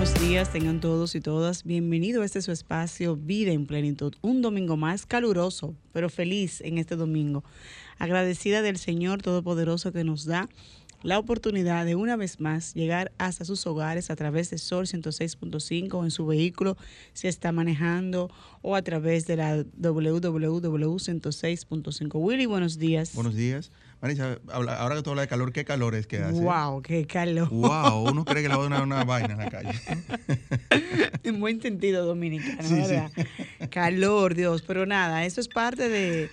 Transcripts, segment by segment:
Buenos días, tengan todos y todas. Bienvenido a este su espacio Vida en Plenitud. Un domingo más caluroso, pero feliz en este domingo. Agradecida del Señor Todopoderoso que nos da la oportunidad de una vez más llegar hasta sus hogares a través de Sol 106.5 o en su vehículo si está manejando o a través de la www.106.5. Willy, buenos días. Buenos días. Marisa, ahora que tú hablas de calor, ¿qué calor es que hace? ¡Wow! ¡Qué calor! ¡Wow! Uno cree que la va a dar una, vaina en la calle. en buen sentido dominicano, ¿verdad? Calor, Dios. Pero nada, eso es parte de,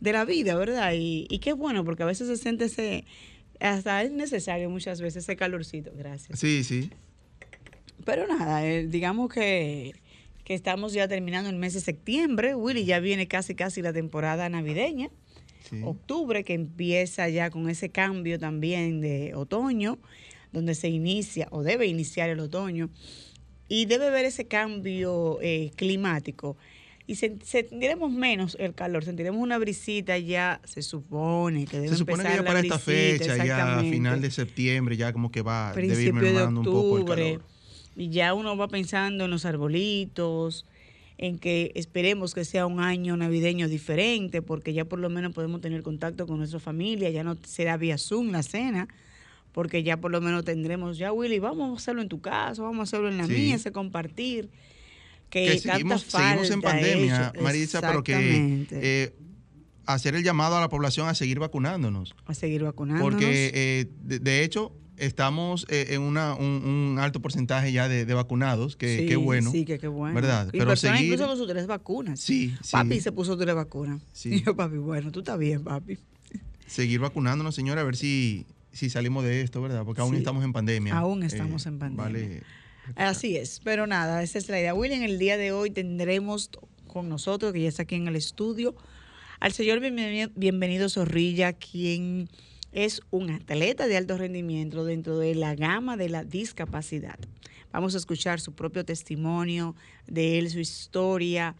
la vida, ¿verdad? Y, y qué bueno, porque a veces se siente ese hasta es necesario muchas veces ese calorcito. Gracias. Sí, sí. Pero nada, eh, digamos que, que, estamos ya terminando el mes de septiembre. Willy, ya viene casi, casi la temporada navideña. Octubre, que empieza ya con ese cambio también de otoño, donde se inicia o debe iniciar el otoño. Y debe ver ese cambio eh, climático y sentiremos menos el calor, sentiremos una brisita ya, se supone que debe Se supone que ya para esta fecha, ya a final de septiembre, ya como que va, debe ir mermando un poco el calor. Y ya uno va pensando en los arbolitos, en que esperemos que sea un año navideño diferente, porque ya por lo menos podemos tener contacto con nuestra familia, ya no será vía Zoom la cena, porque ya por lo menos tendremos, ya Willy, vamos a hacerlo en tu casa, vamos a hacerlo en la mía, ese compartir que, seguimos, seguimos, en pandemia, Marisa, pero que eh, hacer el llamado a la población a seguir vacunándonos. A seguir vacunándonos. Porque eh, de, hecho estamos eh, en una, un, alto porcentaje ya de, vacunados, que qué bueno. Sí, que qué bueno. ¿Verdad? Y pero personas seguir... incluso con sus tres vacunas. Sí, Papi se puso tres vacunas. Sí. Y yo, papi, bueno, tú estás bien, papi. Seguir vacunándonos, señora, a ver si, si salimos de esto, ¿verdad? Porque aún estamos en pandemia. Aún estamos en pandemia. Vale Así es, pero nada, esa es la idea. William, el día de hoy tendremos con nosotros, que ya está aquí en el estudio, al señor bienvenido, Zorrilla, quien es un atleta de alto rendimiento dentro de la gama de la discapacidad. Vamos a escuchar su propio testimonio de él, su historia,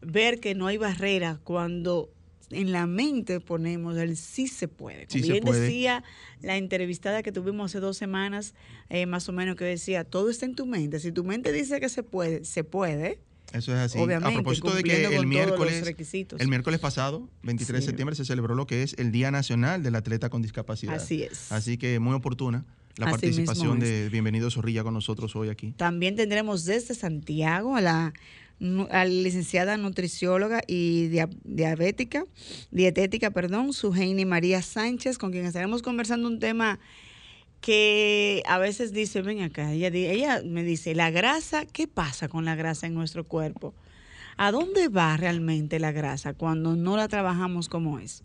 ver que no hay barrera cuando en la mente ponemos el sí se puede. Como bien decía la entrevistada que tuvimos hace dos semanas, eh, más o menos, que decía, todo está en tu mente. Si tu mente dice que se puede, se puede. Eso es así. a propósito de que el miércoles, el miércoles pasado, 23 de septiembre, se celebró lo que es el Día Nacional del Atleta con Discapacidad. Así es. Así que muy oportuna la participación de Bienvenido Zorrilla con nosotros hoy aquí. También tendremos desde Santiago a la a la licenciada nutricióloga y diabética, dietética, perdón, Suheini María Sánchez, con quien estaremos conversando un tema que a veces dice, ven acá, ella, ella me dice, la grasa, ¿qué pasa con la grasa en nuestro cuerpo? ¿A dónde va realmente la grasa cuando no la trabajamos como es?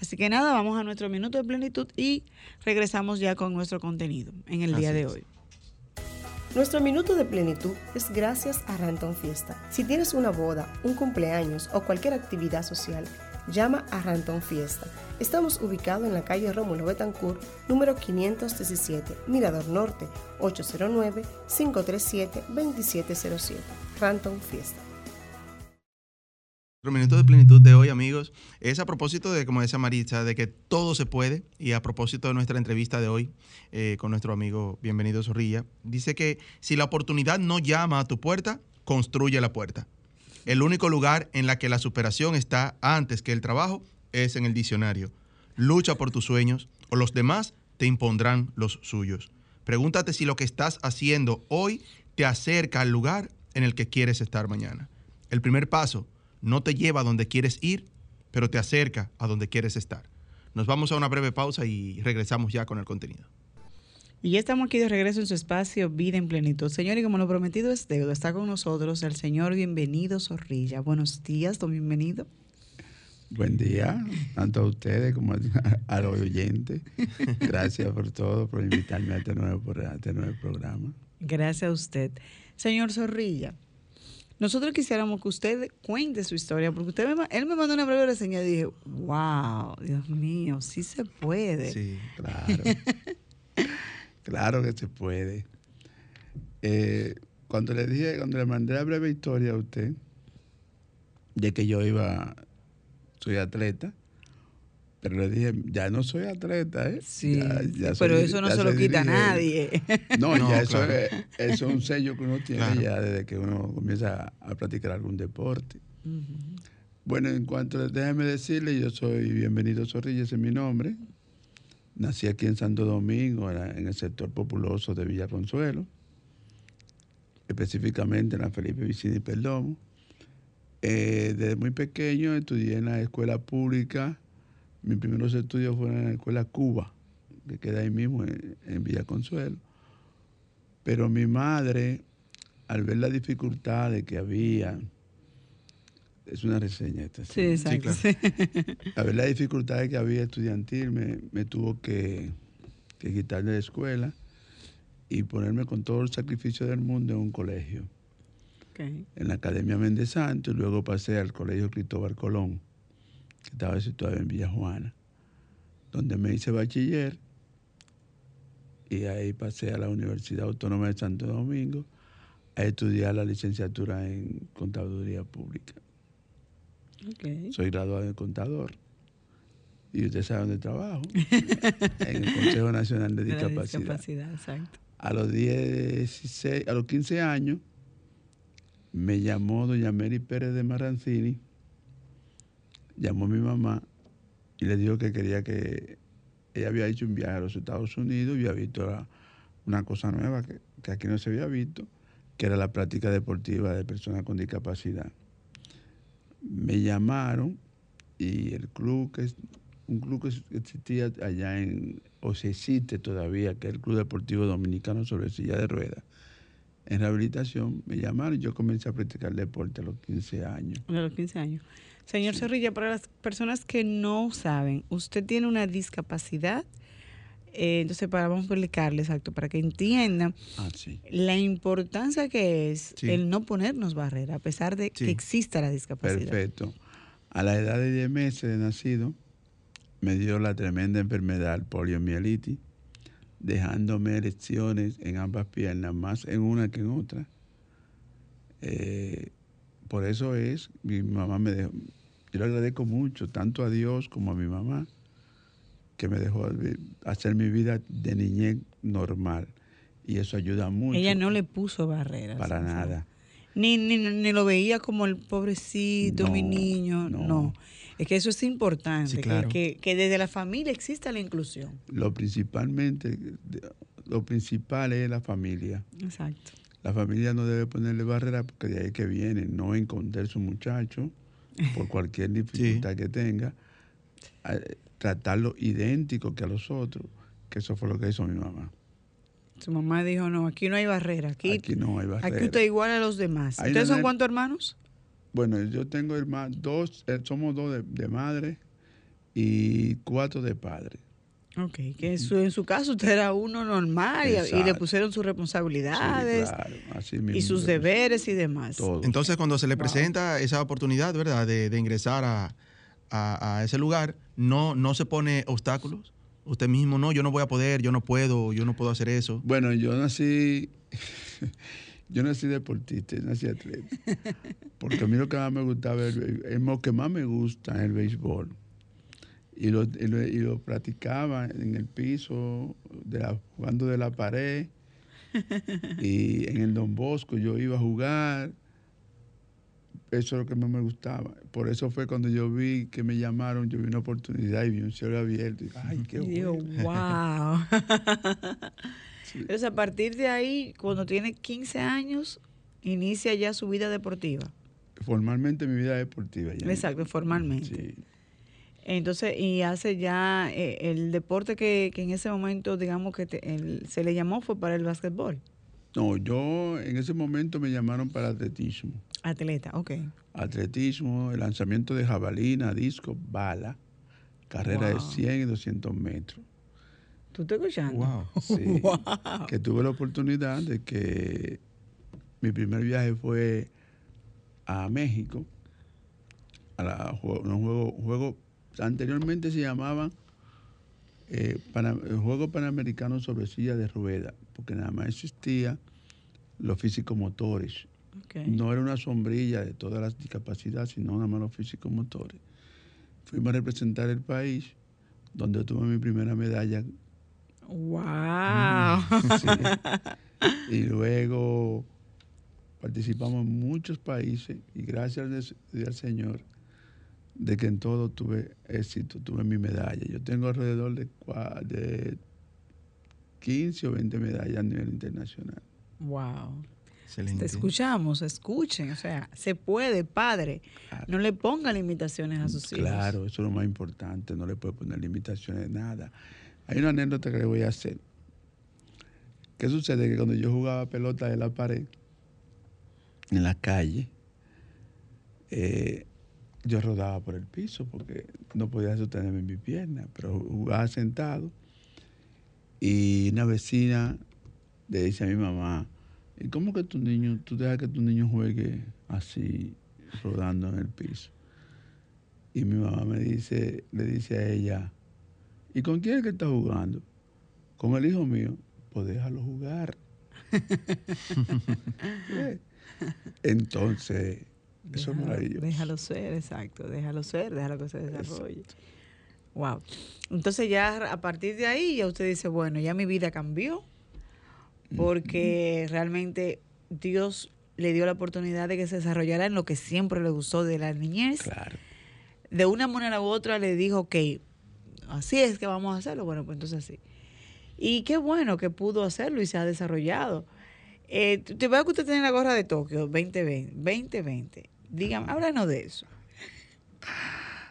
Así que nada, vamos a nuestro minuto de plenitud y regresamos ya con nuestro contenido en el día de hoy. Nuestro minuto de plenitud es gracias a Ranton Fiesta. Si tienes una boda, un cumpleaños o cualquier actividad social, llama a Ranton Fiesta. Estamos ubicados en la calle Rómulo Betancourt, número 517, Mirador Norte, 809-537-2707. Ranton Fiesta. Nuestro minuto de plenitud de hoy, amigos, es a propósito de, como decía Maritza, de que todo se puede y a propósito de nuestra entrevista de hoy eh, con nuestro amigo Bienvenido Zorrilla, dice que si la oportunidad no llama a tu puerta, construye la puerta. El único lugar en la que la superación está antes que el trabajo es en el diccionario. Lucha por tus sueños o los demás te impondrán los suyos. Pregúntate si lo que estás haciendo hoy te acerca al lugar en el que quieres estar mañana. El primer paso no te lleva a donde quieres ir, pero te acerca a donde quieres estar. Nos vamos a una breve pausa y regresamos ya con el contenido. Y ya estamos aquí de regreso en su espacio Vida en Plenitud. Señor, y como lo prometido es deuda, está con nosotros el señor Bienvenido Zorrilla. Buenos días, don Bienvenido. Buen día, tanto a ustedes como a, los oyentes. Gracias por todo, por invitarme a este nuevo, a este nuevo programa. Gracias a usted. Señor Zorrilla, Nosotros quisiéramos que usted cuente su historia, porque usted me, él me mandó una breve reseña y dije, wow, Dios mío, sí se puede. Sí, claro. claro que se puede. Eh, cuando le dije, cuando le mandé la breve historia a usted, de que yo iba, soy atleta, pero le dije, ya no soy atleta, ¿eh? Sí, pero eso no se lo quita a nadie. No, ya eso, es, un sello que uno tiene ya desde que uno comienza a, practicar algún deporte. Bueno, en cuanto, déjeme decirle, yo soy Bienvenido Zorrilla, ese es mi nombre. Nací aquí en Santo Domingo, en el sector populoso de Villa Consuelo, específicamente en la Felipe Vicini Perdomo. Eh, desde muy pequeño estudié en la escuela pública mis primeros estudios fueron en la escuela Cuba, que queda ahí mismo en, Villa Consuelo. Pero mi madre, al ver la dificultad de que había, es una reseña esta. Sí, exacto. Al ver la dificultad que había estudiantil, me, tuvo que, que quitar de la escuela y ponerme con todo el sacrificio del mundo en un colegio. En la Academia Méndez Santo y luego pasé al Colegio Cristóbal Colón que estaba situado en Villa Juana, donde me hice bachiller y ahí pasé a la Universidad Autónoma de Santo Domingo a estudiar la licenciatura en Contaduría Pública. Soy graduado de contador. Y usted sabe dónde trabajo. en el Consejo Nacional de Discapacidad. A los 16, a los 15 años me llamó doña Mary Pérez de Marrancini llamó a mi mamá y le dijo que quería que ella había hecho un viaje a los Estados Unidos y había visto una cosa nueva que, aquí no se había visto, que era la práctica deportiva de personas con discapacidad. Me llamaron y el club, que es un club que existía allá en, o se existe todavía, que es el Club Deportivo Dominicano sobre silla de ruedas, en rehabilitación, me llamaron y yo comencé a practicar deporte a los 15 años. A los 15 años. Señor Zorrilla, para las personas que no saben, usted tiene una discapacidad. Eh, entonces, para vamos a explicarle exacto, para que entiendan ah, la importancia que es el no ponernos barrera, a pesar de que exista la discapacidad. Perfecto. A la edad de 10 meses de nacido, me dio la tremenda enfermedad, poliomielitis, dejándome lesiones en ambas piernas, más en una que en otra. Eh, por eso es, mi mamá me dejó, yo le agradezco mucho, tanto a Dios como a mi mamá, que me dejó hacer mi vida de niñez normal. Y eso ayuda mucho. Ella no le puso barreras. Para nada. Ni, ni, lo veía como el pobrecito, mi niño. No. Es que eso es importante, que, que, desde la familia exista la inclusión. Lo principalmente, lo principal es la familia. Exacto. La familia no debe ponerle barreras porque de ahí que viene, no encontrar su muchacho por cualquier dificultad que tenga, tratarlo idéntico que a los otros, que eso fue lo que hizo mi mamá. Su mamá dijo, no, aquí no hay barrera, aquí, no hay barrera. Aquí usted igual a los demás. ¿Ustedes son cuántos hermanos? Bueno, yo tengo hermanos, dos, eh, somos dos de, madre y cuatro de padre. Ok, que en su, en su caso usted era uno normal y, le pusieron sus responsabilidades y sus deberes y demás. Entonces, cuando se le presenta esa oportunidad, ¿verdad?, de, ingresar a, a, ese lugar, no, no se pone obstáculos. Usted mismo, no, yo no voy a poder, yo no puedo, yo no puedo hacer eso. Bueno, yo nací, yo nací deportista, nací atleta. Porque a mí lo que más me gustaba, lo que más me gusta es el béisbol y lo, y lo, practicaba en el piso, de jugando de la pared. y en el Don Bosco yo iba a jugar. Eso es lo que más me gustaba. Por eso fue cuando yo vi que me llamaron, yo vi una oportunidad y vi un cielo abierto. Y, Ay, qué bueno. wow. Entonces, a partir de ahí, cuando tiene 15 años, inicia ya su vida deportiva. Formalmente mi vida deportiva ya. Exacto, formalmente. Sí. Entonces, y hace ya eh, el deporte que, en ese momento, digamos, que se le llamó fue para el básquetbol. No, yo en ese momento me llamaron para atletismo. Atleta, ok. Atletismo, el lanzamiento de jabalina, disco, bala, carrera de 100 y 200 metros. ¿Tú te escuchando? Wow. Sí. Que tuve la oportunidad de que mi primer viaje fue a México, a la, un juego, juego, anteriormente se llamaban eh, el Juego Panamericano sobre silla de ruedas, porque nada más existía los físicos motores. No era una sombrilla de todas las discapacidades, sino nada más los físicos motores. Fuimos a representar el país, donde tuve mi primera medalla. ¡Wow! Y luego participamos en muchos países y gracias al Señor de que en todo tuve éxito, tuve mi medalla. Yo tengo alrededor de, de 15 o 20 medallas a nivel internacional. Wow. Te escuchamos, escuchen, o sea, se puede, padre. No le ponga limitaciones a sus hijos. Claro, eso es lo más importante, no le puede poner limitaciones de nada. Hay una anécdota que le voy a hacer. ¿Qué sucede? Que cuando yo jugaba pelota de la pared, en la calle, eh, yo rodaba por el piso porque no podía sostenerme en mi pierna, pero jugaba sentado. Y una vecina le dice a mi mamá, ¿y cómo que tu niño, tú dejas que tu niño juegue así, rodando en el piso? Y mi mamá me dice, le dice a ella, ¿y con quién es que está jugando? Con el hijo mío. Pues déjalo jugar. Entonces, eso es maravilloso. Déjalo ser, exacto. Déjalo ser, déjalo que se desarrolle. Wow. Entonces ya a partir de ahí ya usted dice, bueno, ya mi vida cambió porque realmente Dios le dio la oportunidad de que se desarrollara en lo que siempre le gustó de la niñez. Claro. De una manera u otra le dijo, ok, así es que vamos a hacerlo. Bueno, pues entonces sí. Y qué bueno que pudo hacerlo y se ha desarrollado. Eh, te veo que usted tiene la gorra de Tokio 2020. 2020. Dígame, háblanos de eso.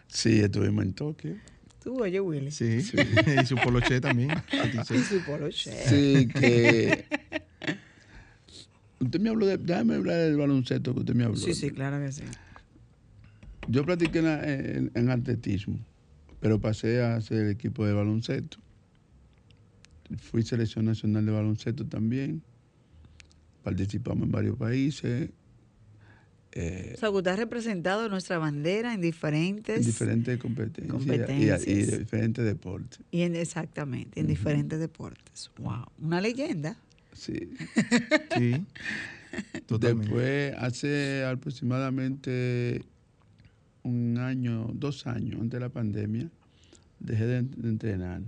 Sí, estuvimos en Tokio. ¿Tú, oye, Willy? Sí, sí. y su poloche también. y su poloche. Sí, que... Usted me habló de... Déjame hablar del baloncesto que usted me habló. Sí, sí, claro que sí. Yo practiqué en, en atletismo, pero pasé a ser el equipo de baloncesto. Fui selección nacional de baloncesto también participamos en varios países. Eh, o sea, usted ha representado nuestra bandera en diferentes, en diferentes competencias, Y, diferentes deportes. Y en, exactamente, en diferentes deportes. Wow, una leyenda. Sí. sí. Después, hace aproximadamente un año, dos años antes de la pandemia, dejé de entrenar.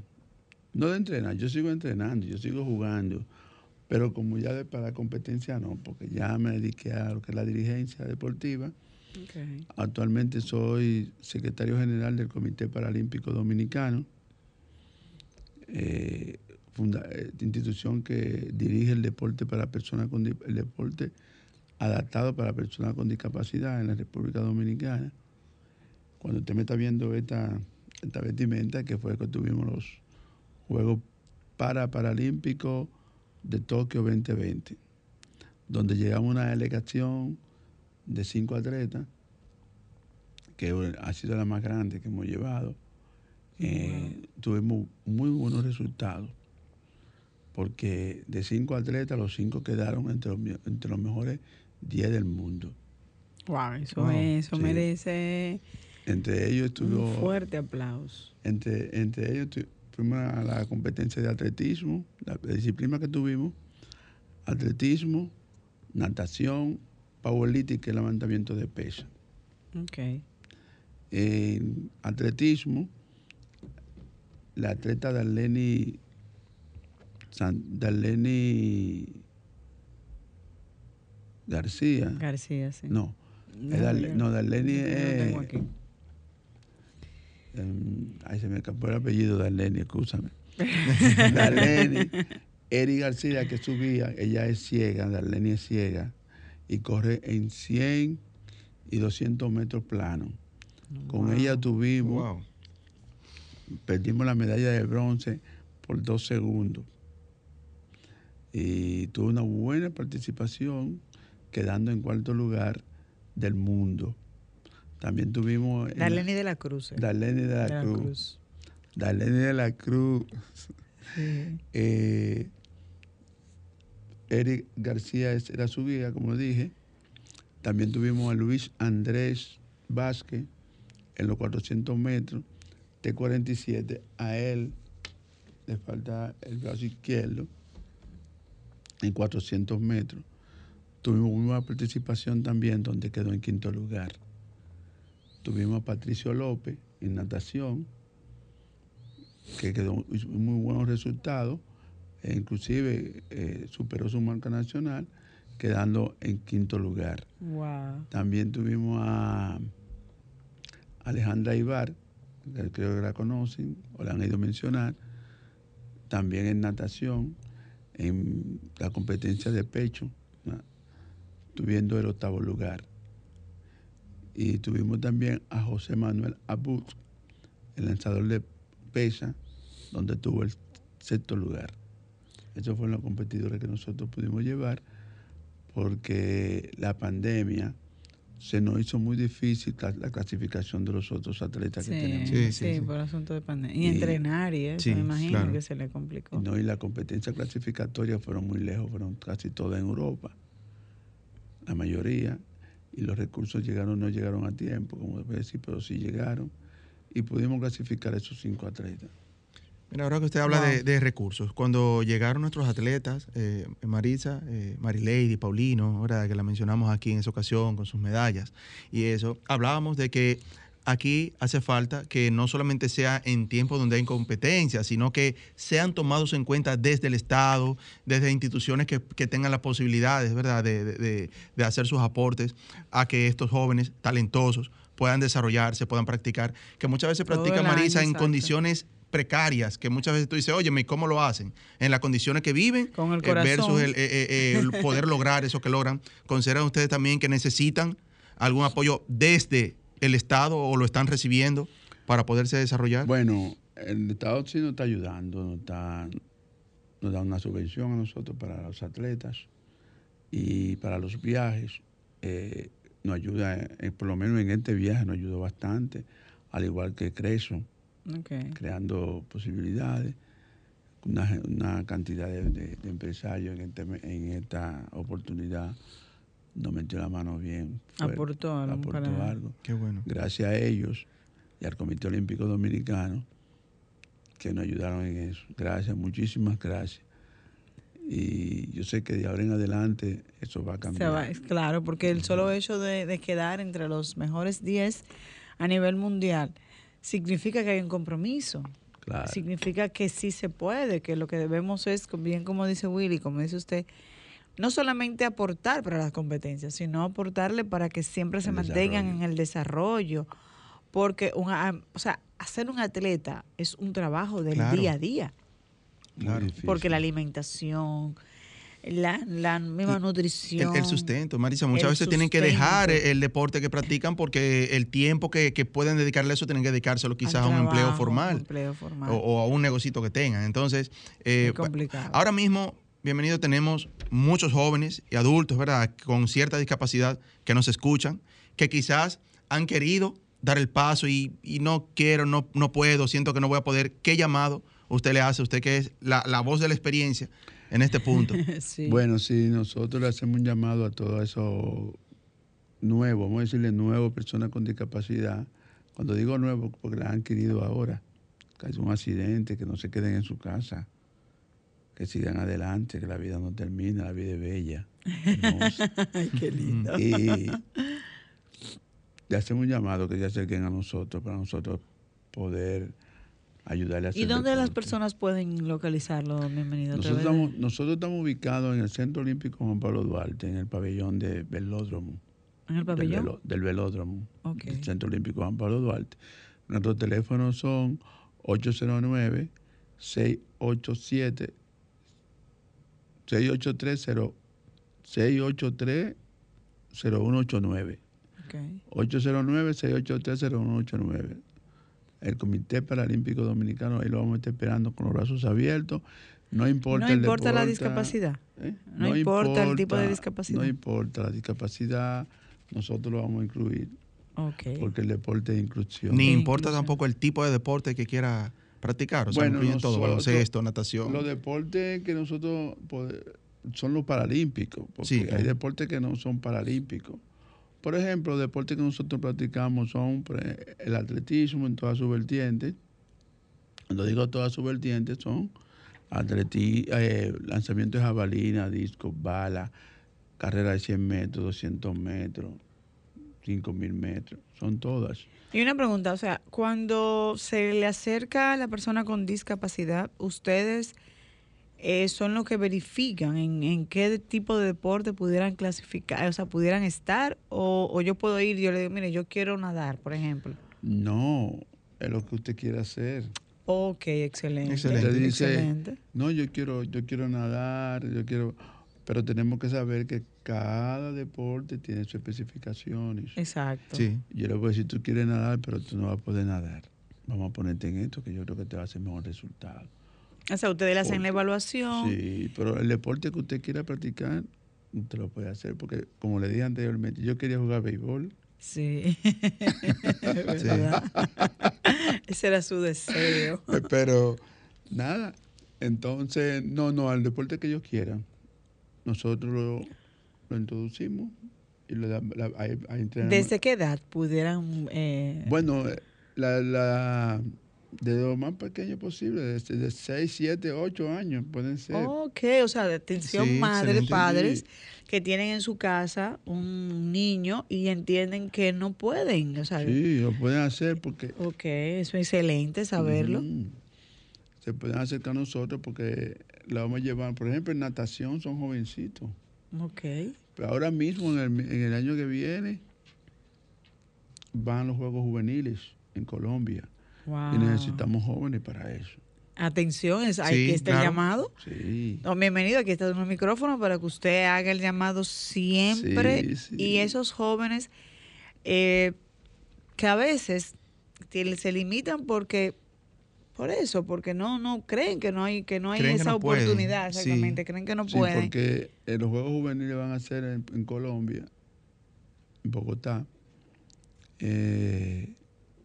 No de entrenar, yo sigo entrenando, yo sigo jugando pero como ya de, para competencia no, porque ya me dediqué a lo que es la dirigencia deportiva. Actualmente soy secretario general del Comité Paralímpico Dominicano, eh, eh, institución que dirige el deporte para personas con el deporte adaptado para personas con discapacidad en la República Dominicana. Cuando usted me está viendo esta, esta vestimenta, que fue que tuvimos los Juegos para Paralímpicos de Tokio 2020, donde llegamos a una delegación de cinco atletas, que ha sido la más grande que hemos llevado. Eh, tuvimos muy buenos resultados, porque de cinco atletas, los cinco quedaron entre los, entre los mejores 10 del mundo. Wow, eso, merece entre ellos estuvo, un fuerte aplauso. Entre, entre ellos fuimos a la competencia de atletismo, la, disciplina que tuvimos, atletismo, natación, powerlifting, que es levantamiento de peso. Okay. En atletismo, la atleta Darlene, Darlene García. García, sí. No, no, Darlene es... Em, ay, se me escapó el apellido de Arlene, escúchame. Darlene, Eri García, que subía, ella es ciega, Darlene es ciega, y corre en 100 y 200 metros plano. Con ella tuvimos, perdimos la medalla de bronce por dos segundos. Y tuvo una buena participación, quedando en cuarto lugar del mundo. También tuvimos... Darlene de la Cruz. Eh. Darlene de la, Cruz. Darlene de la Cruz. Eh, Eric García era su guía, como dije. También tuvimos a Luis Andrés Vázquez en los 400 metros, T47. A él le falta el brazo izquierdo en 400 metros. Tuvimos una participación también donde quedó en quinto lugar. Tuvimos a Patricio López en natación, que quedó muy buenos resultados, e inclusive eh, superó su marca nacional, quedando en quinto lugar. También tuvimos a Alejandra Ibar, que creo que la conocen o la han ido a mencionar, también en natación, en la competencia de pecho, tuviendo el octavo lugar. Y tuvimos también a José Manuel Abud, el lanzador de pesa, donde tuvo el sexto lugar. Esos fueron los competidores que nosotros pudimos llevar porque la pandemia se nos hizo muy difícil la clasificación de los otros atletas que tenemos. Sí, sí, por asunto de pandemia. Y, entrenar y eso, me imagino que se le complicó. No, y la competencia clasificatoria fueron muy lejos, fueron casi todas en Europa la mayoría, y los recursos llegaron, no llegaron a tiempo, como debe decir, pero sí llegaron, y pudimos clasificar esos cinco atletas. Mira, ahora que usted habla de, recursos, cuando llegaron nuestros atletas, eh, Marisa, eh, Marilady, Paulino, ahora que la mencionamos aquí en esa ocasión con sus medallas y eso, hablábamos de que aquí hace falta que no solamente sea en tiempos donde hay incompetencia, sino que sean tomados en cuenta desde el Estado, desde instituciones que, tengan las posibilidades, ¿verdad?, de, hacer sus aportes a que estos jóvenes talentosos puedan desarrollarse, puedan practicar, que muchas veces practican Marisa en condiciones precarias, que muchas veces tú dices, oye, ¿cómo lo hacen? En las condiciones que viven Con el eh, versus el, eh, eh, el poder lograr eso que logran. ¿Consideran ustedes también que necesitan algún apoyo desde el Estado o lo están recibiendo para poderse desarrollar? Bueno, el Estado sí nos está ayudando, nos, está, nos da una subvención a nosotros para los atletas y para los viajes. Eh, nos ayuda, eh, por lo menos en este viaje nos ayudó bastante, al igual que Creso, creando posibilidades. Una, cantidad de, empresarios en, este, en esta oportunidad nos metió la mano bien. aportó algo. Qué bueno. Gracias a ellos y al Comité Olímpico Dominicano que nos ayudaron en eso. Gracias, muchísimas gracias. Y yo sé que de ahora en adelante eso va a cambiar. claro, porque el solo hecho de, quedar entre los mejores 10 a nivel mundial significa que hay un compromiso. Claro. Significa que sí se puede, que lo que debemos es, bien como dice Willy, como dice usted, no solamente aportar para las competencias, sino aportarle para que siempre se mantengan en el desarrollo. Porque una, o sea, hacer un atleta es un trabajo del día a día. Porque la alimentación, la, misma nutrición. El, sustento, Marisa. Muchas veces tienen que dejar el, deporte que practican porque el tiempo que, pueden dedicarle a eso tienen que dedicárselo quizás a un empleo formal. O, a un negocito que tengan. Entonces, eh, ahora mismo bienvenido, tenemos muchos jóvenes y adultos, ¿verdad?, con cierta discapacidad que nos escuchan, que quizás han querido dar el paso y, no quiero, no, no puedo, siento que no voy a poder. ¿Qué llamado usted le hace? Usted que es la, voz de la experiencia en este punto. Bueno, sí, nosotros le hacemos un llamado a todos esos nuevos, vamos a decirle nuevos personas con discapacidad. Cuando digo nuevos, porque la han querido ahora, que es un accidente, que no se queden en su casa que sigan adelante, que la vida no termina, la vida es bella. Ay, qué lindo. Y le hacemos un llamado que se acerquen a nosotros para nosotros poder ayudarle a hacer ¿Y dónde las personas pueden localizarlo? Bienvenido. Nosotros estamos, nosotros estamos ubicados en el Centro Olímpico Juan Pablo Duarte, en el pabellón de Velódromo. ¿En el pabellón? Del, Velódromo. El Centro Olímpico Juan Pablo Duarte. Nuestros teléfonos son 809 687 683-0189. 809-683-0189. El Comité Paralímpico Dominicano, ahí lo vamos a estar esperando con los brazos abiertos. No importa, no importa la discapacidad. ¿eh? No, importa, el tipo de discapacidad. No importa la discapacidad, nosotros lo vamos a incluir. Porque el deporte es inclusión. Ni importa tampoco el tipo de deporte que quiera practicar, o sea, bueno, incluyen todo, baloncesto, natación. Los deportes que nosotros son los paralímpicos, porque hay deportes que no son paralímpicos Por ejemplo, los deportes que nosotros practicamos son el atletismo en todas sus vertientes. Cuando digo todas sus vertientes, son eh, lanzamiento de jabalina, disco, bala, carrera de 100 metros, 200 metros, 5000 metros, son todas. Y una pregunta, o sea, cuando se le acerca a la persona con discapacidad, ustedes eh, son los que verifican en, qué tipo de deporte pudieran clasificar, o sea, pudieran estar, o, yo puedo ir, yo le digo, mire, yo quiero nadar, por ejemplo. No, es lo que usted quiere hacer. Ok, excelente. Excelente. No, yo quiero, yo quiero nadar, yo quiero, pero tenemos que saber que cada deporte tiene sus especificaciones. Exacto. Sí. Yo le voy a decir, tú quieres nadar, pero tú no vas a poder nadar. Vamos a ponerte en esto, que yo creo que te va a hacer mejor resultado. O sea, ustedes le hacen la evaluación. Sí, pero el deporte que usted quiera practicar, usted lo puede hacer, porque como le dije anteriormente, yo quería jugar béisbol. Sí. Ese era su deseo. Pero nada, entonces, no, no, al deporte que ellos quieran, nosotros lo, introducimos y le damos, ¿Desde qué edad pudieran...? Eh... Bueno, la, la de lo más pequeño posible, desde de 6, 7, 8 años pueden ser. Ok, o sea, atención madres, padres que tienen en su casa un niño y entienden que no pueden. O sea, sí, lo pueden hacer porque... Ok, eso es excelente saberlo. Se pueden acercar a nosotros porque la vamos a llevar, por ejemplo, en natación son jovencitos. Ok. Pero ahora mismo, en el, en el año que viene, van los Juegos Juveniles en Colombia. Y necesitamos jóvenes para eso. Atención, es, ahí que está el llamado. Sí. bienvenido, aquí está un micrófono para que usted haga el llamado siempre. Y esos jóvenes eh, que a veces se limitan porque por eso, porque no no creen que no hay que no hay esa oportunidad, exactamente, creen que no pueden. porque eh, los Juegos Juveniles van a ser en, Colombia, en Bogotá, eh,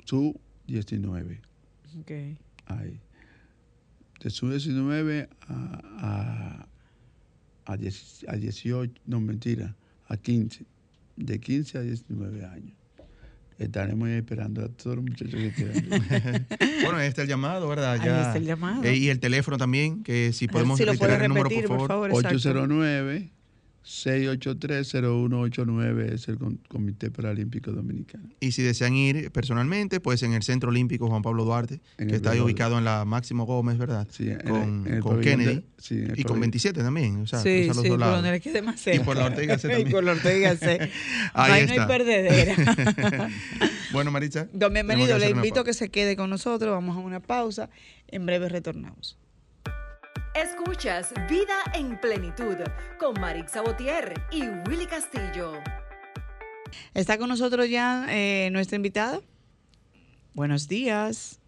su 19. Ok. Ahí. De su 19 a, a, a, 18, no mentira, a 15. De 15 a 19 años. Estaremos esperando a todos los muchachos que quieran. bueno, ahí está el llamado, ¿verdad? Ya. Ahí está el llamado. Eh, y el teléfono también, que si podemos si el número, por favor. 809 683-0189 es el Comité Paralímpico Dominicano. Y si desean ir personalmente, pues en el Centro Olímpico Juan Pablo Duarte, que está ahí ubicado en la Máximo Gómez, ¿verdad? Sí, con, con Kennedy. y con 27 también. O sea, sí, sí, por donde quede más cerca. Y por la Ortega C también. y por la Ortega C. ahí, no hay perdedera. bueno, Maritza. Don bienvenido, le invito a que se quede con nosotros. Vamos a una pausa. En breve retornamos. Escuchas Vida en Plenitud con Marix Sabotier y Willy Castillo. Está con nosotros ya eh, nuestra invitada. Buenos días.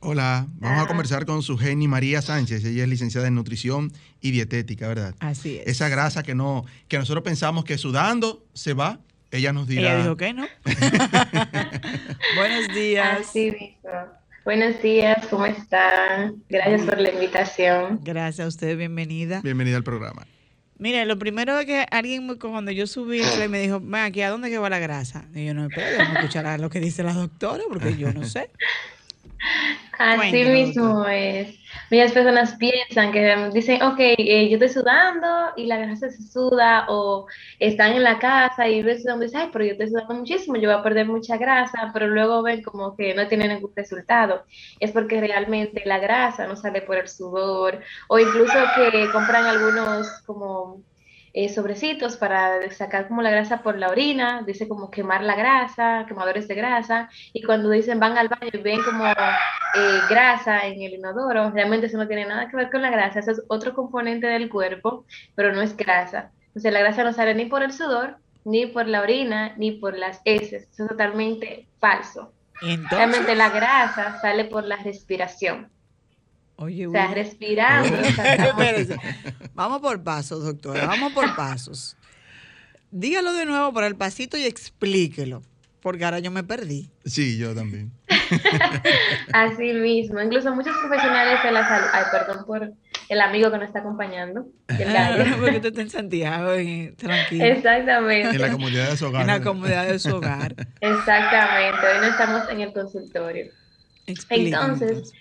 Hola, vamos a conversar con su Sujeni María Sánchez. Ella es licenciada en nutrición y dietética, ¿verdad? Así es. Esa grasa que no, que nosotros pensamos que sudando se va, ella nos dirá. Ella dijo que no. Buenos días. Así mismo. Buenos días, ¿cómo están? Gracias por la invitación. Gracias a usted, bienvenida. Bienvenida al programa. Mire, lo primero es que alguien, cuando yo subí me dijo, aquí, ¿a dónde que va la grasa? Y yo no, espero, vamos a escuchar lo que dice la doctora, porque yo no sé. Así mismo es. Muchas personas piensan que dicen, ok, eh, yo estoy sudando y la grasa se suda, o están en la casa y ven sudando y dicen, ay, pero yo estoy sudando muchísimo, yo voy a perder mucha grasa, pero luego ven como que no tienen ningún resultado. Es porque realmente la grasa no sale por el sudor, o incluso que compran algunos como eh, sobrecitos para sacar como la grasa por la orina, dice como quemar la grasa, quemadores de grasa, y cuando dicen van al baño y ven como eh, grasa en el inodoro, realmente eso no tiene nada que ver con la grasa, eso es otro componente del cuerpo, pero no es grasa. Entonces la grasa no sale ni por el sudor, ni por la orina, ni por las heces, eso es totalmente falso. Realmente la grasa sale por la respiración. Oye, o sea, respirando. vamos por pasos, doctora, vamos por pasos. Dígalo de nuevo por el pasito y explíquelo, porque ahora yo me perdí. Sí, yo también. Así mismo, incluso muchos profesionales de la salud, ay, perdón por el amigo que nos está acompañando. El porque tú estás en Santiago, tranquilo. Exactamente. En la comunidad de su hogar. En la comunidad de su hogar. Exactamente, hoy no estamos en el consultorio. Entonces,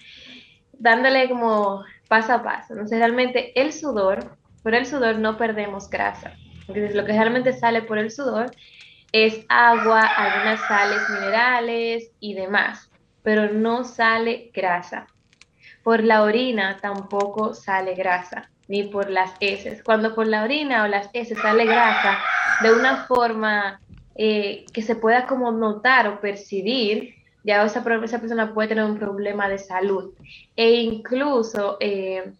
dándole como paso a paso. Entonces, realmente el sudor, por el sudor no perdemos grasa. Entonces, lo que realmente sale por el sudor es agua, algunas sales minerales y demás, pero no sale grasa. Por la orina tampoco sale grasa, ni por las heces. Cuando por la orina o las heces sale grasa de una forma eh, que se pueda como notar o percibir, ya esa, esa persona puede tener un problema de salud. E incluso eh,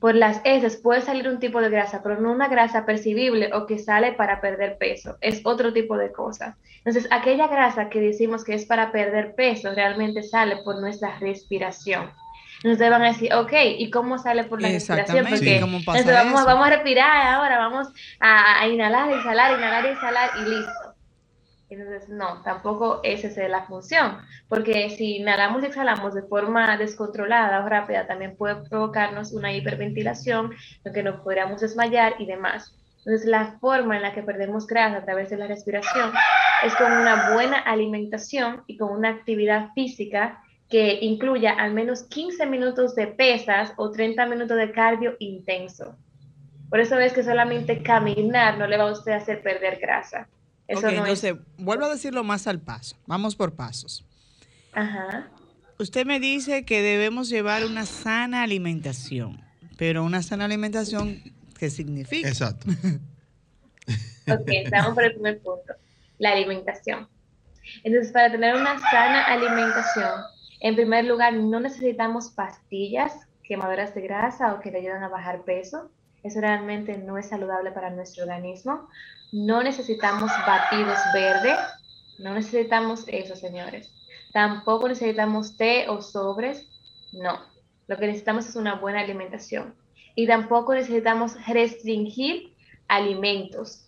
por las heces puede salir un tipo de grasa, pero no una grasa percibible o que sale para perder peso, es otro tipo de cosa. Entonces, aquella grasa que decimos que es para perder peso realmente sale por nuestra respiración. Entonces van a decir, ok, ¿y cómo sale por la respiración? Porque vamos, vamos, a respirar ahora, vamos a, a inhalar, exhalar, inhalar, exhalar y listo. Entonces, no, tampoco esa es la función, porque si inhalamos y exhalamos de forma descontrolada o rápida, también puede provocarnos una hiperventilación, lo que nos podríamos desmayar y demás. Entonces, la forma en la que perdemos grasa a través de la respiración es con una buena alimentación y con una actividad física que incluya al menos 15 minutos de pesas o 30 minutos de cardio intenso. Por eso es que solamente caminar no le va a usted a hacer perder grasa entonces, vuelvo a decirlo más al paso. Vamos por pasos. Ajá. Usted me dice que debemos llevar una sana alimentación, pero una sana alimentación, ¿qué significa? Exacto. ok, estamos por el primer punto, la alimentación. Entonces, para tener una sana alimentación, en primer lugar, no necesitamos pastillas quemadoras de grasa o que le ayudan a bajar peso. Eso realmente no es saludable para nuestro organismo. No necesitamos batidos verdes, no necesitamos eso, señores. Tampoco necesitamos té o sobres, no. Lo que necesitamos es una buena alimentación. Y tampoco necesitamos restringir alimentos.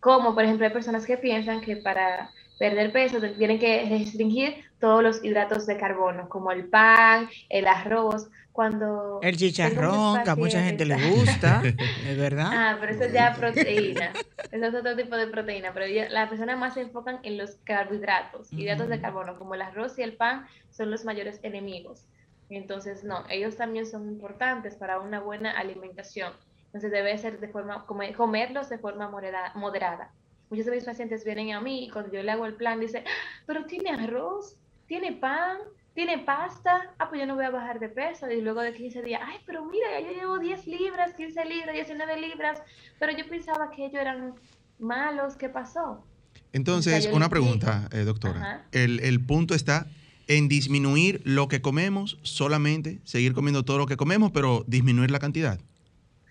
Como por ejemplo hay personas que piensan que para perder peso tienen que restringir todos los hidratos de carbono, como el pan, el arroz, cuando... El chicharrón, que a mucha gente le gusta, es verdad. Ah, pero eso ya es proteína, eso es otro tipo de proteína, pero las personas más se enfocan en los carbohidratos, hidratos de carbono, como el arroz y el pan son los mayores enemigos. Entonces, no, ellos también son importantes para una buena alimentación. Entonces, debe ser de forma, comerlos de forma moderada. Muchos de mis pacientes vienen a mí y cuando yo le hago el plan, dice, ah, pero tiene arroz, tiene pan, tiene pasta, ah, pues yo no voy a bajar de peso. Y luego de 15 días, ay, pero mira, yo llevo 10 libras, 15 libras, 19 libras, pero yo pensaba que ellos eran malos, ¿qué pasó? Entonces, una pregunta, eh, doctora. El, el punto está en disminuir lo que comemos, solamente seguir comiendo todo lo que comemos, pero disminuir la cantidad.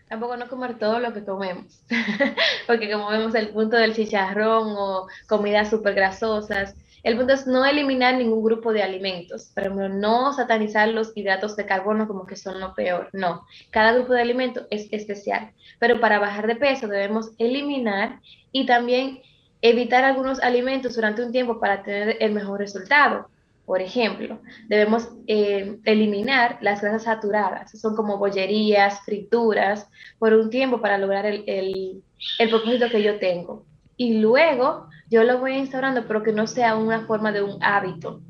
Tampoco no comer todo lo que comemos, porque como vemos el punto del chicharrón o comidas súper grasosas, el punto es no eliminar ningún grupo de alimentos, pero no satanizar los hidratos de carbono como que son lo peor. No, cada grupo de alimentos es especial. Pero para bajar de peso debemos eliminar y también evitar algunos alimentos durante un tiempo para tener el mejor resultado. Por ejemplo, debemos eh, eliminar las grasas saturadas, son como bollerías, frituras, por un tiempo para lograr el, el propósito que yo tengo. Y luego yo lo voy instaurando, pero que no sea una forma de un hábito.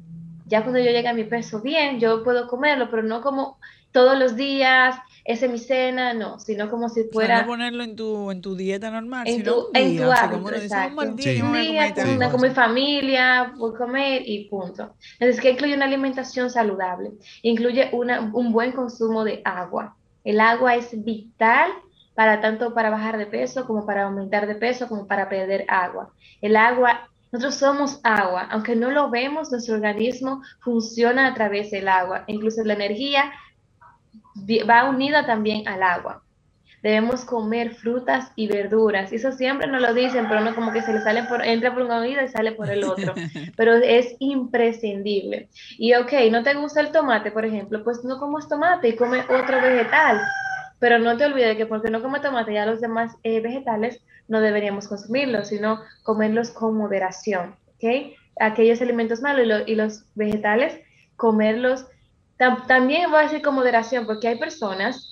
Ya cuando yo llegue a mi peso bien, yo puedo comerlo, pero no como todos los días, ese es mi cena, no, sino como si fuera... O no ponerlo en tu, en tu dieta normal, en tu, en tu hábito, exacto. un día, con, mi familia, voy a comer y punto. Entonces, que incluye una alimentación saludable, incluye una, un buen consumo de agua. El agua es vital para tanto para bajar de peso como para aumentar de peso como para perder agua. El agua, nosotros somos agua, aunque no lo vemos, nuestro organismo funciona a través del agua. Incluso la energía va unida también al agua. Debemos comer frutas y verduras. Eso siempre nos lo dicen, pero no como que se le sale por, entra por un oído y sale por el otro. Pero es imprescindible. Y ok, no te gusta el tomate, por ejemplo, pues no comas tomate y come otro vegetal pero no te olvides que porque no come tomate ya los demás eh, vegetales no deberíamos consumirlos, sino comerlos con moderación, ¿ok? Aquellos alimentos malos y, los vegetales, comerlos también voy a decir con moderación, porque hay personas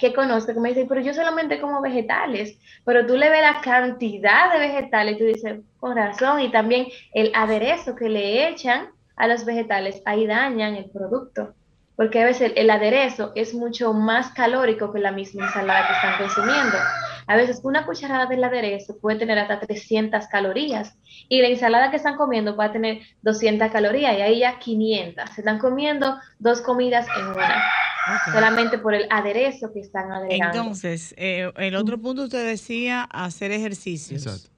que conozco que me dicen, pero yo solamente como vegetales, pero tú le ves la cantidad de vegetales tú dices, con razón, y también el aderezo que le echan a los vegetales, ahí dañan el producto, porque a veces el, aderezo es mucho más calórico que la misma ensalada que están consumiendo. A veces una cucharada del aderezo puede tener hasta 300 calorías y la ensalada que están comiendo puede tener 200 calorías y ahí ya 500. Se están comiendo dos comidas en una solamente por el aderezo que están agregando. Entonces, eh, el otro punto usted decía hacer ejercicios. Exacto.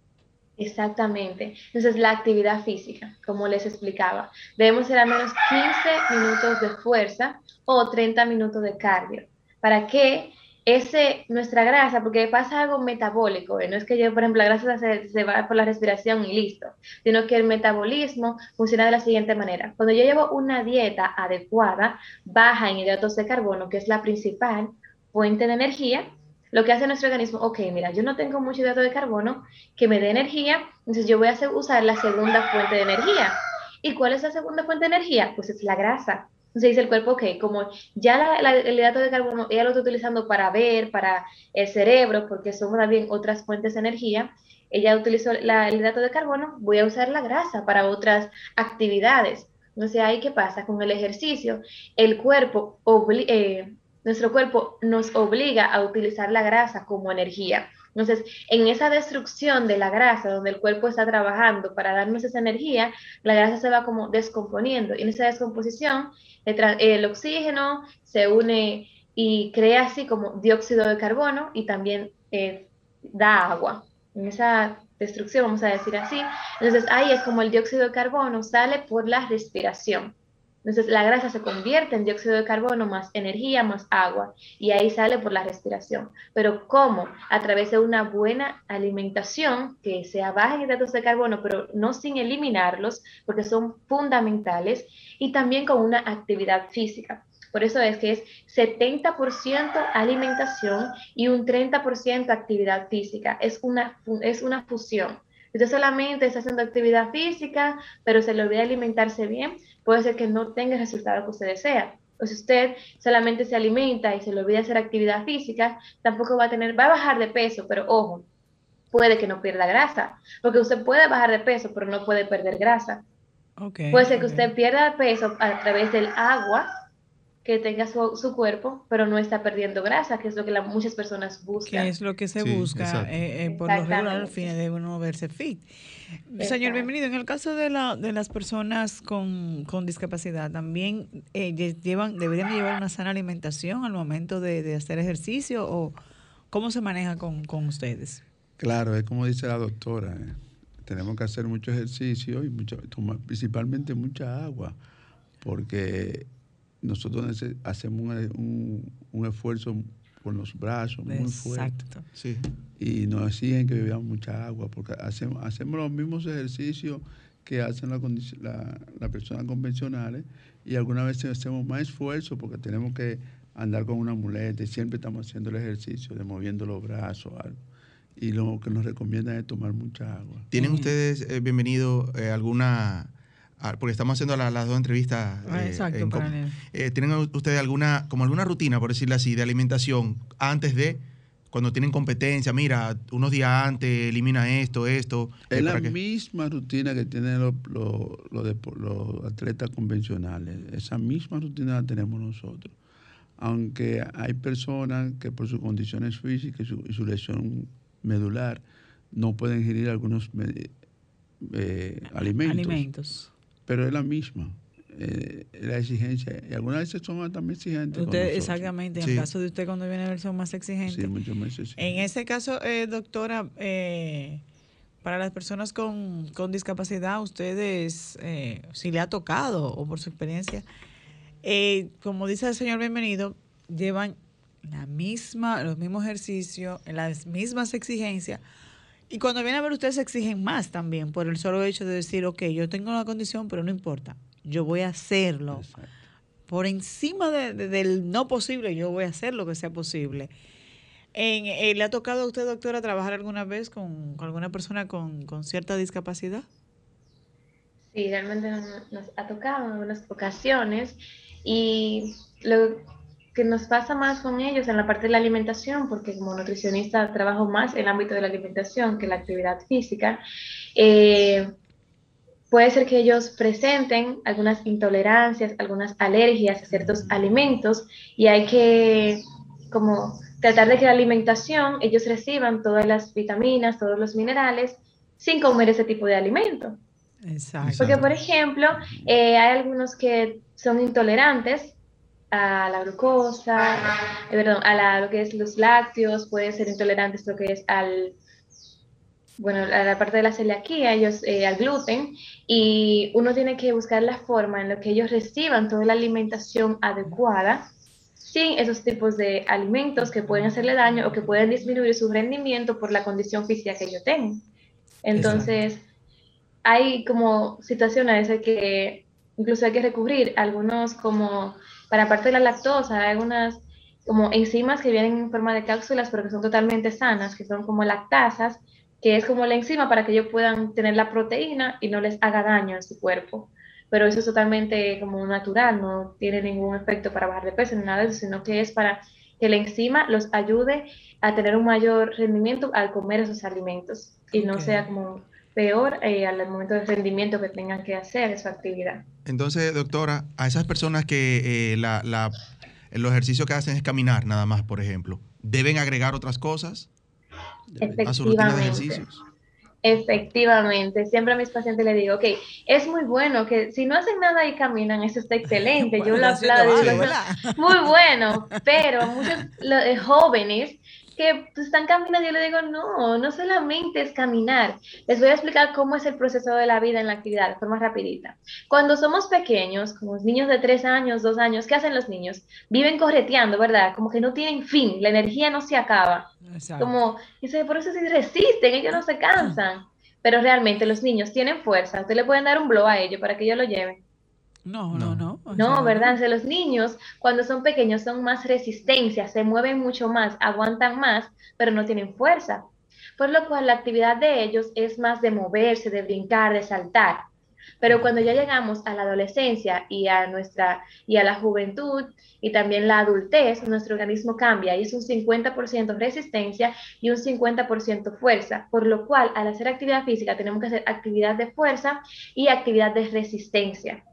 Exactamente. Entonces, la actividad física, como les explicaba, debemos ser al menos 15 minutos de fuerza o 30 minutos de cardio. ¿Para qué? ese, nuestra grasa, porque pasa algo metabólico, no es que yo, por ejemplo, la grasa se, se, va por la respiración y listo, sino que el metabolismo funciona de la siguiente manera. Cuando yo llevo una dieta adecuada, baja en hidratos de carbono, que es la principal fuente de energía, lo que hace nuestro organismo, ok, mira, yo no tengo mucho hidrato de carbono que me dé energía, entonces yo voy a usar la segunda fuente de energía. ¿Y cuál es la segunda fuente de energía? Pues es la grasa. Entonces dice el cuerpo, ok, como ya el hidrato de carbono ella lo está utilizando para ver, para el cerebro, porque son también otras fuentes de energía, ella utilizó el hidrato de carbono, voy a usar la grasa para otras actividades. Entonces ahí qué pasa con el ejercicio, el cuerpo, eh, nuestro cuerpo nos obliga a utilizar la grasa como energía. Entonces, en esa destrucción de la grasa, donde el cuerpo está trabajando para darnos esa energía, la grasa se va como descomponiendo. Y en esa descomposición, el oxígeno se une y crea así como dióxido de carbono y también eh, da agua. En esa destrucción, vamos a decir así. Entonces, ahí es como el dióxido de carbono sale por la respiración. Entonces la grasa se convierte en dióxido de carbono más energía más agua y ahí sale por la respiración. Pero ¿cómo? A través de una buena alimentación que sea baja en hidratos de carbono, pero no sin eliminarlos porque son fundamentales y también con una actividad física. Por eso es que es 70% alimentación y un 30% actividad física. Es una, es una fusión. Usted solamente está haciendo actividad física, pero se le olvida alimentarse bien, puede ser que no tenga el resultado que usted desea. O si usted solamente se alimenta y se le olvida hacer actividad física, tampoco va a tener, va a bajar de peso, pero ojo, puede que no pierda grasa, porque usted puede bajar de peso, pero no puede perder grasa. puede ser que usted pierda peso a través del agua que tenga su, cuerpo, pero no está perdiendo grasa, que es lo que muchas personas buscan. Que es lo que se busca eh, eh, por lo regular al fin de uno verse fit. Señor, bienvenido. En el caso de, la, de las personas con, discapacidad, ¿también eh, llevan, deberían llevar una sana alimentación al momento de, hacer ejercicio o cómo se maneja con, ustedes? Claro, es como dice la doctora, tenemos que hacer mucho ejercicio y mucho, principalmente mucha agua, porque nosotros hacemos un, esfuerzo con los brazos muy fuerte. Sí. Y nos exigen que bebamos mucha agua, porque hacemos, hacemos los mismos ejercicios que hacen las la, personas convencionales y algunas veces hacemos más esfuerzo porque tenemos que andar con una muleta y siempre estamos haciendo el ejercicio de moviendo los brazos. Y lo que nos recomiendan es tomar mucha agua. ¿Tienen ustedes, eh, bienvenido, eh, alguna porque estamos haciendo las dos entrevistas. Ah, eh, exacto, eh, ¿Tienen ustedes alguna, como alguna rutina, por decirlo así, de alimentación antes de, cuando tienen competencia, mira, unos días antes, elimina esto, esto? Es la misma rutina que tienen los, los, atletas convencionales. Esa misma rutina la tenemos nosotros. Aunque hay personas que por sus condiciones físicas y su, lesión medular no pueden ingerir algunos eh, alimentos. alimentos pero es la misma. Eh, la exigencia. Y algunas veces son también exigentes. Usted, exactamente. En el caso de usted, cuando viene a ver, son más exigentes. Sí, mucho más exigentes. En ese caso, eh, doctora, eh, para las personas con, con discapacidad, ustedes, eh, si le ha tocado o por su experiencia, como dice el señor Bienvenido, llevan la misma, los mismos ejercicios, las mismas exigencias y cuando viene a ver, ustedes exigen más también por el solo hecho de decir, ok, yo tengo la condición, pero no importa, yo voy a hacerlo. Por encima del no posible, yo voy a hacer lo que sea posible. En, eh, ¿Le ha tocado a usted, doctora, trabajar alguna vez con, alguna persona con, cierta discapacidad? Sí, realmente nos, ha tocado en algunas ocasiones y lo que nos pasa más con ellos en la parte de la alimentación, porque como nutricionista trabajo más en el ámbito de la alimentación que la actividad física, eh, puede ser que ellos presenten algunas intolerancias, algunas alergias a ciertos alimentos y hay que como tratar de que la alimentación ellos reciban todas las vitaminas, todos los minerales sin comer ese tipo de alimento. Exacto. Porque, por ejemplo, eh, hay algunos que son intolerantes a la glucosa, eh, perdón, a lo que es los lácteos, pueden ser intolerantes lo que es al, bueno, a la parte de la celiaquía, ellos eh, al gluten, y uno tiene que buscar la forma en la que ellos reciban toda la alimentación adecuada sin esos tipos de alimentos que pueden hacerle daño o que pueden disminuir su rendimiento por la condición física que ellos tengan. Entonces, hay como situaciones que incluso hay que recurrir algunos como, para parte de la lactosa, hay algunas como enzimas que vienen en forma de cápsulas, pero que son totalmente sanas, que son como lactasas, que es como la enzima para que ellos puedan tener la proteína y no les haga daño en su cuerpo. Pero eso es totalmente como natural, no tiene ningún efecto para bajar de peso ni nada de eso, sino que es para que la enzima los ayude a tener un mayor rendimiento al comer esos alimentos y no sea como peor eh, al momento de rendimiento que tengan que hacer esa actividad. Entonces, doctora, a esas personas que eh, la, la, los ejercicios que hacen es caminar nada más, por ejemplo, ¿deben agregar otras cosas a su rutina de ejercicios? Efectivamente, siempre a mis pacientes les digo, ok, es muy bueno que si no hacen nada y caminan, eso está excelente, yo lo aplaudo, muy bueno, pero muchos eh, jóvenes que pues, están caminando, yo le digo, no, no solamente es caminar. Les voy a explicar cómo es el proceso de la vida en la actividad, de forma rapidita. Cuando somos pequeños, como niños de tres años, dos años, ¿qué hacen los niños? Viven correteando, ¿verdad? Como que no tienen fin, la energía no se acaba. Exacto. Como, dice, por eso sí resisten, ellos no se cansan. Pero realmente los niños tienen fuerza. Usted le pueden dar un blow a ellos para que ellos lo lleven. No, no, no. No, ¿verdad? los niños cuando son pequeños son más resistencia, se mueven mucho más, aguantan más, pero no tienen fuerza. Por lo cual la actividad de ellos es más de moverse, de brincar, de saltar. Pero cuando ya llegamos a la adolescencia y a nuestra y a la juventud y también la adultez, nuestro organismo cambia y es un 50% resistencia y un 50% fuerza, por lo cual al hacer actividad física tenemos que hacer actividad de fuerza y actividad de resistencia.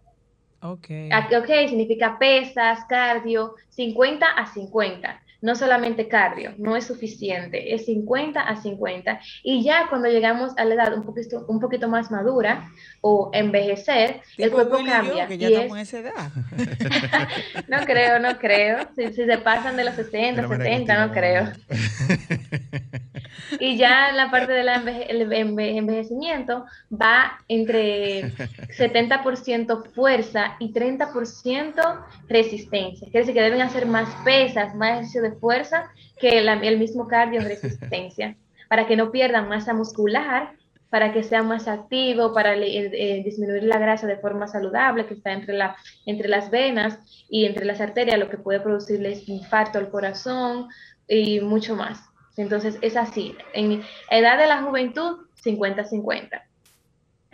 Ok. Ok, significa pesas, cardio, 50 a 50 no solamente cardio, no es suficiente, es 50 a 50. Y ya cuando llegamos a la edad un poquito, un poquito más madura o envejecer, el cuerpo cambia. que ya estamos en esa edad. no creo, no creo. Si, se pasan de los 60, 70, no creo. y ya la parte del envejecimiento va entre 70% fuerza y 30% resistencia. Quiere decir que deben hacer más pesas, más ejercicio de fuerza que el mismo cardio resistencia, para que no pierdan masa muscular, para que sea más activo, para disminuir la grasa de forma saludable que está entre, entre las venas y entre las arterias, lo que puede producirles infarto al corazón y mucho más. Entonces es así. En edad de la juventud, 50-50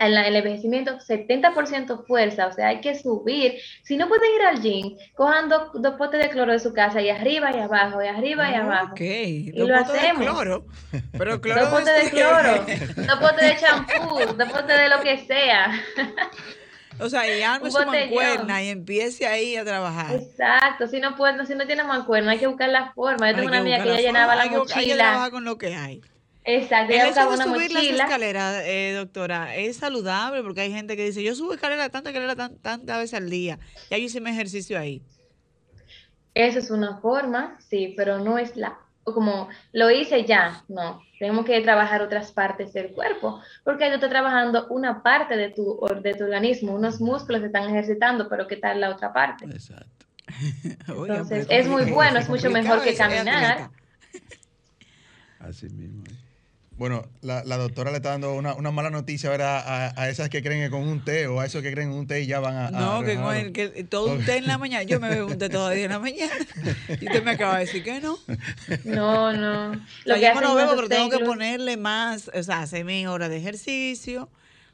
en el envejecimiento 70% fuerza, o sea, hay que subir. Si no pueden ir al gym, cojan dos, potes de cloro de su casa y arriba y abajo, y arriba y ah, abajo. Ok, y dos lo hacemos. De cloro. Pero cloro dos potes de cloro, dos potes de champú, dos potes de lo que sea. O sea, y arme su mancuerna y empiece ahí a trabajar. Exacto, si no puede, si no tiene mancuerna, hay que buscar la forma. Yo tengo una amiga que ya llenaba la mochila. Hay que trabajar con lo que hay. Exacto, el hecho de subir las escaleras, eh, doctora, es saludable porque hay gente que dice, yo subo escaleras, tanta escalera tantas veces al día, ya yo hice mi ejercicio ahí. Esa es una forma, sí, pero no es la, como lo hice ya, no. Tenemos que trabajar otras partes del cuerpo, porque yo estoy trabajando una parte de tu, de tu organismo, unos músculos se están ejercitando, pero ¿qué tal la otra parte? Exacto. Entonces, es muy bueno, es mucho mejor que caminar. Así mismo. Bueno, la, doctora le está dando una, mala noticia a, a, esas que creen que con un té o a esos que creen en un té y ya van a. No, que, con el, que todo un té en la mañana. Yo me bebo un té todavía en la mañana. Y usted me acaba de decir que no. No, no. Lo que yo no bebo, pero tengo que ponerle más, o sea, hacer mi hora de ejercicio,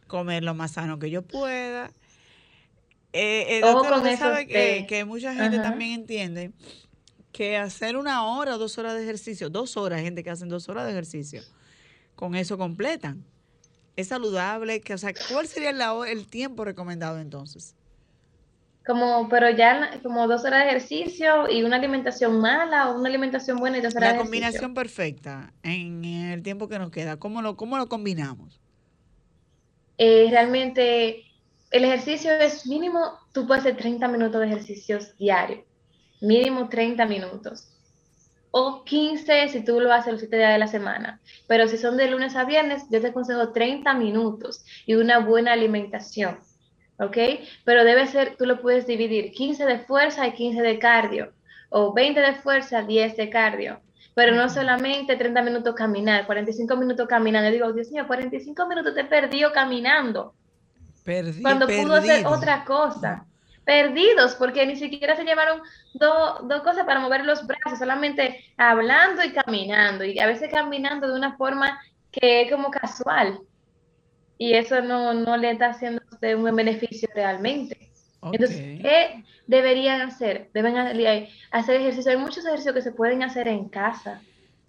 comer lo más sano que yo pueda. Eh, eh doctora, usted sabe que, que, mucha gente también entiende que hacer una hora o dos horas de ejercicio, dos horas, gente que hacen dos horas de ejercicio, con eso completan. Es saludable, que, o sea, ¿cuál sería el tiempo recomendado entonces? Como, pero ya como dos horas de ejercicio y una alimentación mala o una alimentación buena y dos horas La combinación perfecta en el tiempo que nos queda, ¿cómo lo, cómo lo combinamos? Eh, realmente el ejercicio es mínimo, tú puedes hacer 30 minutos de ejercicios diarios, mínimo 30 minutos. O 15 si tú lo haces los 7 días de la semana. Pero si son de lunes a viernes, yo te aconsejo 30 minutos y una buena alimentación. ¿Ok? Pero debe ser, tú lo puedes dividir 15 de fuerza y 15 de cardio. O 20 de fuerza, 10 de cardio. Pero no solamente 30 minutos caminar, 45 minutos caminando. Yo digo, Dios mío, 45 minutos te perdió caminando cuando pudo hacer otra cosa. Perdidos, porque ni siquiera se llevaron dos cosas para mover los brazos, solamente hablando y caminando, y a veces caminando de una forma que es como casual. Y eso no, no le está haciendo un buen beneficio realmente. Entonces, ¿qué deberían hacer? Deben hacer ejercicio. Hay muchos ejercicios que se pueden hacer en casa,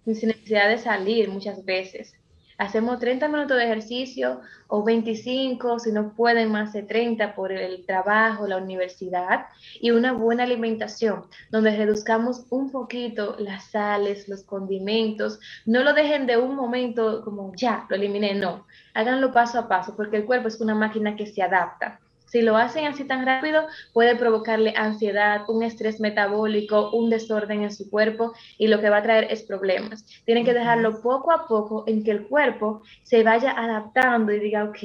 sin necesidad de salir muchas veces hacemos 30 minutos de ejercicio o 25, si no pueden más de 30 por el trabajo, la universidad, y una buena alimentación, donde reduzcamos un poquito las sales, los condimentos. No lo dejen de un momento como ya, lo eliminé, no. Háganlo paso a paso, porque el cuerpo es una máquina que se adapta. Si lo hacen así tan rápido, puede provocarle ansiedad, un estrés metabólico, un desorden en su cuerpo y lo que va a traer es problemas. Tienen que dejarlo poco a poco en que el cuerpo se vaya adaptando y diga, ok,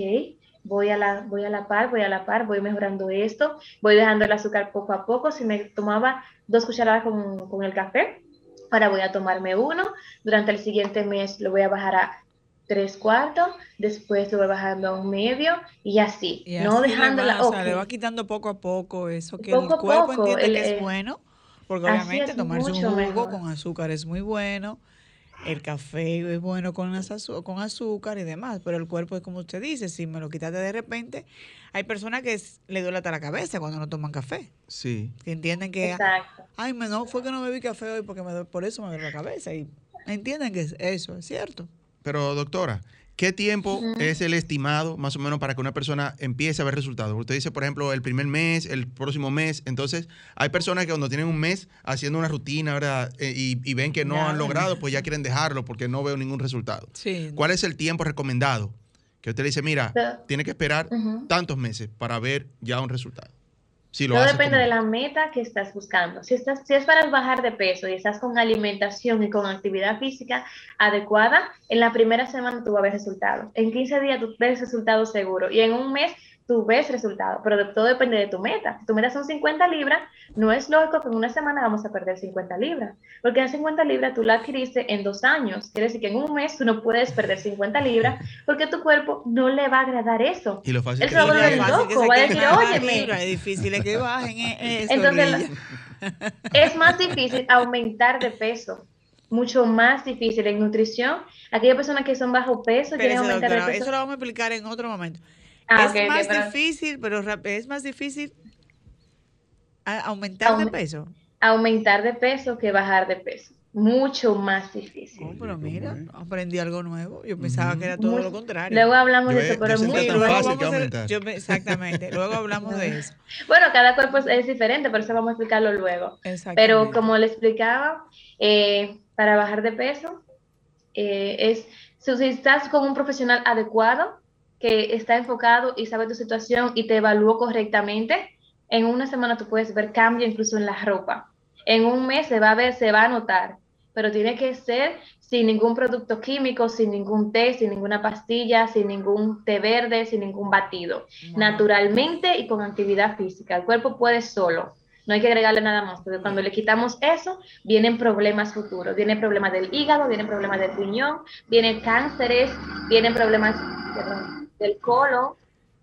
voy a la, voy a la par, voy a la par, voy mejorando esto, voy dejando el azúcar poco a poco. Si me tomaba dos cucharadas con, con el café, ahora voy a tomarme uno. Durante el siguiente mes lo voy a bajar a tres cuartos, después lo voy bajando a un medio y así, no dejando la o sea, le va quitando poco a poco eso que el cuerpo entiende que es eh, bueno, porque obviamente tomarse un jugo con azúcar es muy bueno, el café es bueno con, con azúcar y demás, pero el cuerpo es como usted dice, si me lo quitaste de repente, hay personas que le duele hasta la cabeza cuando no toman café. Sí. Que entienden que, ay, no, fue que no bebí café hoy porque me, por eso me duele la cabeza y entienden que es eso, es cierto. Pero doctora, ¿qué tiempo es el estimado más o menos para que una persona empiece a ver resultados? Usted dice, por ejemplo, el primer mes, el próximo mes. Entonces, hay personas que cuando tienen un mes haciendo una rutina, ¿verdad? Eh, y, ven que no han logrado, pues ya quieren dejarlo porque no veo ningún resultado. ¿Cuál es el tiempo recomendado? Que usted le dice, mira, tiene que esperar tantos meses para ver ya un resultado. Todo depende de la meta que estás buscando. Si, estás, si es para bajar de peso y estás con alimentación y con actividad física adecuada, en la primera semana tú vas a ver resultados. En 15 días tú ves resultados seguro. Y en un mes tú ves resultados, pero todo depende de tu meta. Si tu meta son 50 libras, no es lógico que en una semana vamos a perder 50 libras, porque en 50 libras tú la adquiriste en dos años. Quiere decir que en un mes tú no puedes perder 50 libras porque tu cuerpo no le va a agradar eso. Y lo fácil Él se va a volver loco, va a decir, óyeme. Es difícil que bajen eso. Entonces, es más difícil aumentar de peso mucho más difícil en nutrición. Aquellas personas que son bajo peso quieren aumentar de peso. Eso lo vamos a explicar en otro momento. Ah, es más difícil, pero es más difícil aumentar de peso. Aumentar de peso que bajar de peso. Mucho más difícil. Oh, pero mira, aprendí algo nuevo. Yo pensaba que era todo lo contrario. Luego hablamos de eso, pero es muy fácil exactamente, luego hablamos de eso. Bueno, cada cuerpo es, diferente, por eso vamos a explicarlo luego. Pero como le explicaba, eh, para bajar de peso, eh, es si estás con un profesional adecuado, que está enfocado y sabe tu situación y te evaluó correctamente, en una semana tú puedes ver cambio incluso en la ropa. En un mes se va a ver, se va a notar, pero tiene que ser sin ningún producto químico, sin ningún té, sin ninguna pastilla, sin ningún té verde, sin ningún batido. Naturalmente y con actividad física. El cuerpo puede solo. No hay que agregarle nada más, porque cuando le quitamos eso, vienen problemas futuros. Vienen problemas del hígado, vienen problemas del riñón, vienen cánceres, vienen problemas del colon,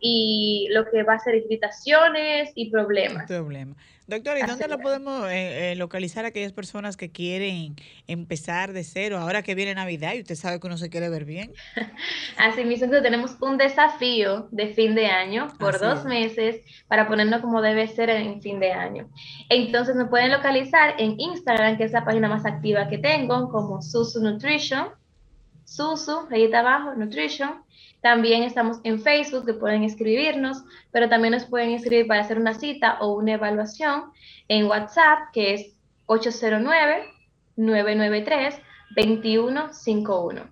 y lo que va a ser irritaciones y problemas. Problema. Doctora, ¿y dónde lo podemos eh, eh, localizar a aquellas personas que quieren empezar de cero ahora que viene Navidad y usted sabe que uno se quiere ver bien? Así mismo, tenemos un desafío de fin de año por dos meses para ponernos como debe ser en fin de año. Entonces me pueden localizar en Instagram, que es la página más activa que tengo, como Susu Nutrition, Susu, ahí está abajo, Nutrition. También estamos en Facebook, que pueden escribirnos, pero también nos pueden escribir para hacer una cita o una evaluación en WhatsApp, que es 809-993-2151.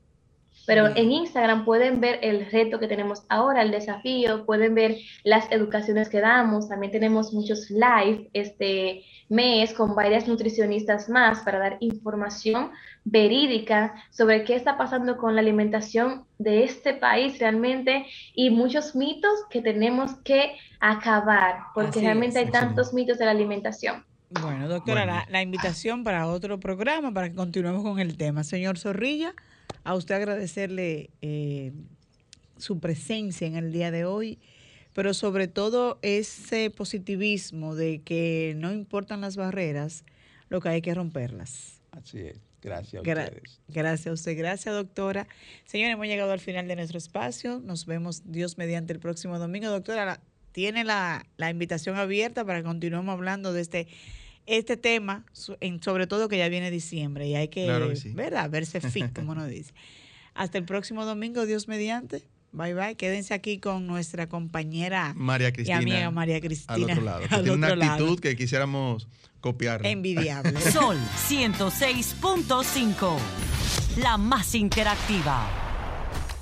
Pero en Instagram pueden ver el reto que tenemos ahora, el desafío, pueden ver las educaciones que damos. También tenemos muchos live este mes con varias nutricionistas más para dar información verídica sobre qué está pasando con la alimentación de este país realmente y muchos mitos que tenemos que acabar, porque realmente hay tantos mitos de la alimentación. Bueno, doctora, La, invitación para otro programa para que continuemos con el tema. Señor Zorrilla a usted agradecerle eh, su presencia en el día de hoy, pero sobre todo ese positivismo de que no importan las barreras, lo que hay que romperlas. Así es. Gracias a ustedes. Gracias a usted, gracias doctora. Señores, hemos llegado al final de nuestro espacio. Nos vemos Dios mediante el próximo domingo. Doctora, tiene la, la invitación abierta para que continuemos hablando de este este tema, sobre todo que ya viene diciembre y hay que, ¿verdad? Verse fit, como nos dice. Hasta el próximo domingo, Dios mediante. Bye bye. Quédense aquí con nuestra compañera María Cristina, y amiga María Cristina. Al otro lado. tiene una actitud que quisiéramos copiar. Envidiable. Sol 106.5. La más interactiva